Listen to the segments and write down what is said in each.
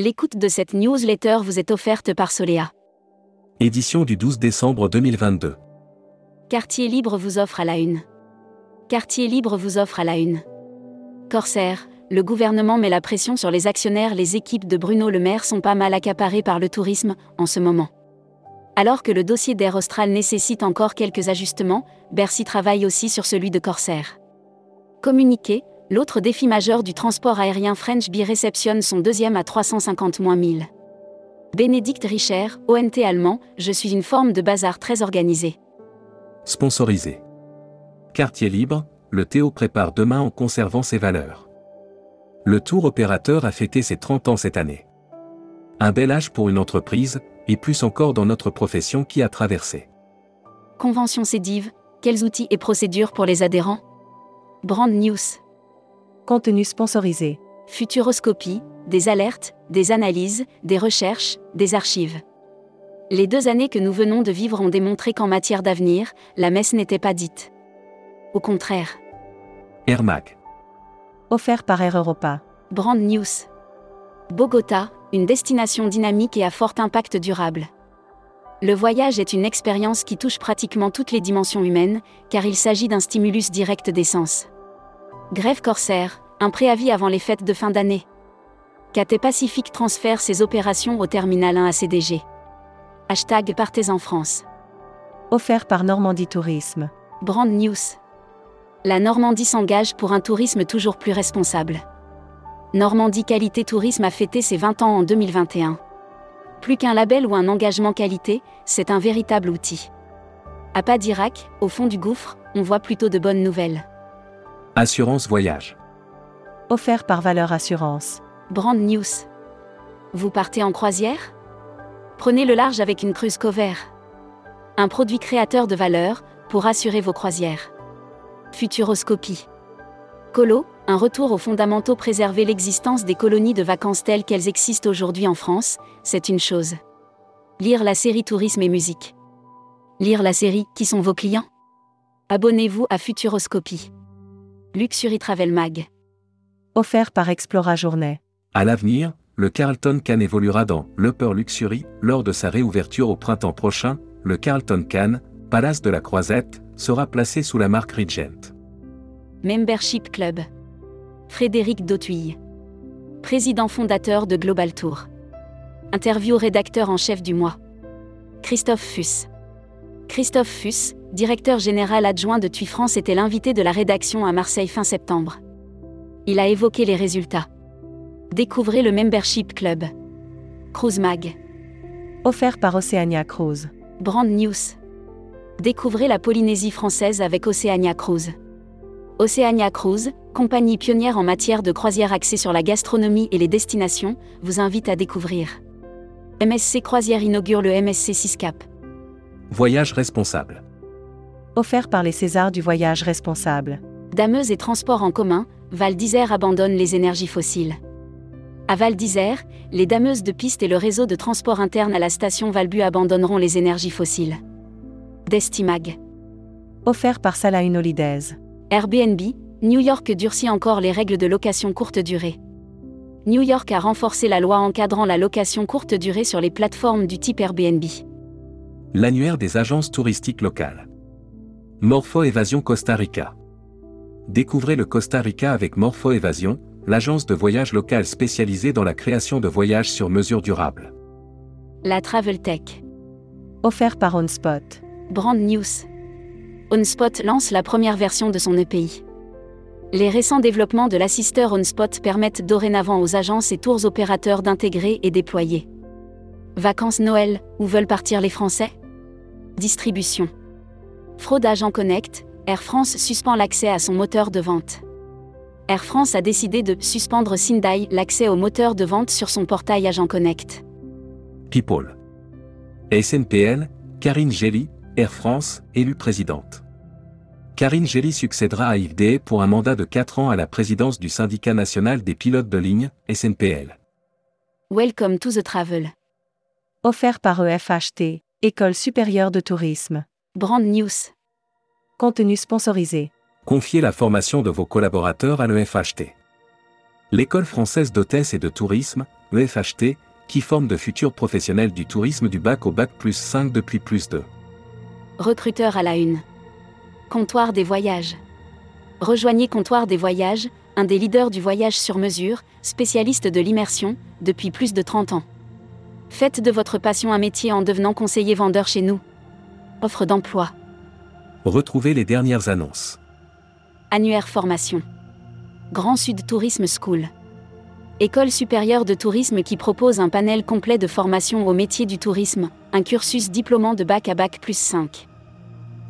L'écoute de cette newsletter vous est offerte par Solea. Édition du 12 décembre 2022. Quartier Libre vous offre à la une. Quartier Libre vous offre à la une. Corsair, le gouvernement met la pression sur les actionnaires. Les équipes de Bruno Le Maire sont pas mal accaparées par le tourisme en ce moment. Alors que le dossier d'Air Austral nécessite encore quelques ajustements, Bercy travaille aussi sur celui de Corsair. Communiqué, l'autre défi majeur du transport aérien French Bee réceptionne son deuxième à 350 000. Bénédicte Richer, ONT allemand, je suis une forme de bazar très organisé. Sponsorisé. Quartier libre, le Théo prépare demain en conservant ses valeurs. Le tour opérateur a fêté ses 30 ans cette année. Un bel âge pour une entreprise, et plus encore dans notre profession qui a traversé. Convention Cédive, quels outils et procédures pour les adhérents? Brand News. Contenu sponsorisé. Futuroscopie, des alertes, des analyses, des recherches, des archives. Les deux années que nous venons de vivre ont démontré qu'en matière d'avenir, la messe n'était pas dite. Au contraire. Air Mac. Offert par Air Europa. Brand News. Bogota, une destination dynamique et à fort impact durable. Le voyage est une expérience qui touche pratiquement toutes les dimensions humaines, car il s'agit d'un stimulus direct d'essence. Grève Corsair, un préavis avant les fêtes de fin d'année. KT Pacific transfère ses opérations au terminal 1 à CDG. Hashtag Partez en France. Offert par Normandie Tourisme. Brand News. La Normandie s'engage pour un tourisme toujours plus responsable. Normandie Qualité Tourisme a fêté ses 20 ans en 2021. Plus qu'un label ou un engagement qualité, c'est un véritable outil. À pas d'Irak, au fond du gouffre, on voit plutôt de bonnes nouvelles. Assurance voyage. Offert par Valeur Assurance. Brand News. Vous partez en croisière? Prenez le large avec une cruise cover. Un produit créateur de valeur pour assurer vos croisières. Futuroscopie. Colo, un retour aux fondamentaux préserver l'existence des colonies de vacances telles qu'elles existent aujourd'hui en France, c'est une chose. Lire la série Tourisme et musique. Lire la série Qui sont vos clients? Abonnez-vous à Futuroscopie. Luxury Travel Mag. Offert par Explora Journée. À l'avenir, le Carlton Cannes évoluera dans l'Upper Luxury lors de sa réouverture au printemps prochain. Le Carlton Cannes, Palace de la Croisette, sera placé sous la marque Regent. Membership Club. Frédéric Dautuille. Président fondateur de Global Tour. Interview rédacteur en chef du mois. Christophe Fuss. Christophe Fuss, directeur général adjoint de TUI France, était l'invité de la rédaction à Marseille fin septembre. Il a évoqué les résultats. Découvrez le Membership Club. Cruise Mag. Offert par Oceania Cruise. Brand News. Découvrez la Polynésie française avec Oceania Cruise. Oceania Cruise, compagnie pionnière en matière de croisière axée sur la gastronomie et les destinations, vous invite à découvrir. MSC Croisière inaugure le MSC 6 Cap. Voyage responsable. Offert par les Césars du voyage responsable. Dameuse et transport en commun, Val d'Isère abandonne les énergies fossiles. À Val d'Isère, les dameuses de piste et le réseau de transport interne à la station Valbu abandonneront les énergies fossiles. Destimag. Offert par Salahin Holidays. Airbnb, New York durcit encore les règles de location courte durée. New York a renforcé la loi encadrant la location courte durée sur les plateformes du type Airbnb. L'annuaire des agences touristiques locales. Morpho Évasion Costa Rica. Découvrez le Costa Rica avec Morpho Évasion, l'agence de voyage locale spécialisée dans la création de voyages sur mesure durable. La Travel Tech. Offert par OnSpot. Brand News. OnSpot lance la première version de son EPI. Les récents développements de l'assister OnSpot permettent dorénavant aux agences et tours opérateurs d'intégrer et déployer. Vacances Noël, où veulent partir les Français? Distribution. Fraude Agent Connect, Air France suspend l'accès à son moteur de vente. Air France a décidé de suspendre Sindai l'accès au moteur de vente sur son portail Agent Connect. People. SNPL, Karine Gély, Air France, élue présidente. Karine Gély succédera à Yves Deshaies pour un mandat de 4 ans à la présidence du syndicat national des pilotes de ligne, SNPL. Welcome to the travel. Offert par EFHT, École supérieure de tourisme. Brand News. Contenu sponsorisé. Confiez la formation de vos collaborateurs à l'EFHT. L'école française d'hôtesse et de tourisme, EFHT, qui forme de futurs professionnels du tourisme du bac au bac plus 5 depuis plus de. Recruteur à la une. Comptoir des voyages. Rejoignez Comptoir des voyages, un des leaders du voyage sur mesure, spécialiste de l'immersion, depuis plus de 30 ans. Faites de votre passion un métier en devenant conseiller vendeur chez nous. Offre d'emploi. Retrouvez les dernières annonces. Annuaire formation. Grand Sud Tourisme School. École supérieure de tourisme qui propose un panel complet de formation au métier du tourisme, un cursus diplômant de bac à bac plus 5.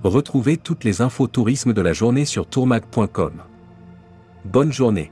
Retrouvez toutes les infos tourisme de la journée sur tourmag.com. Bonne journée.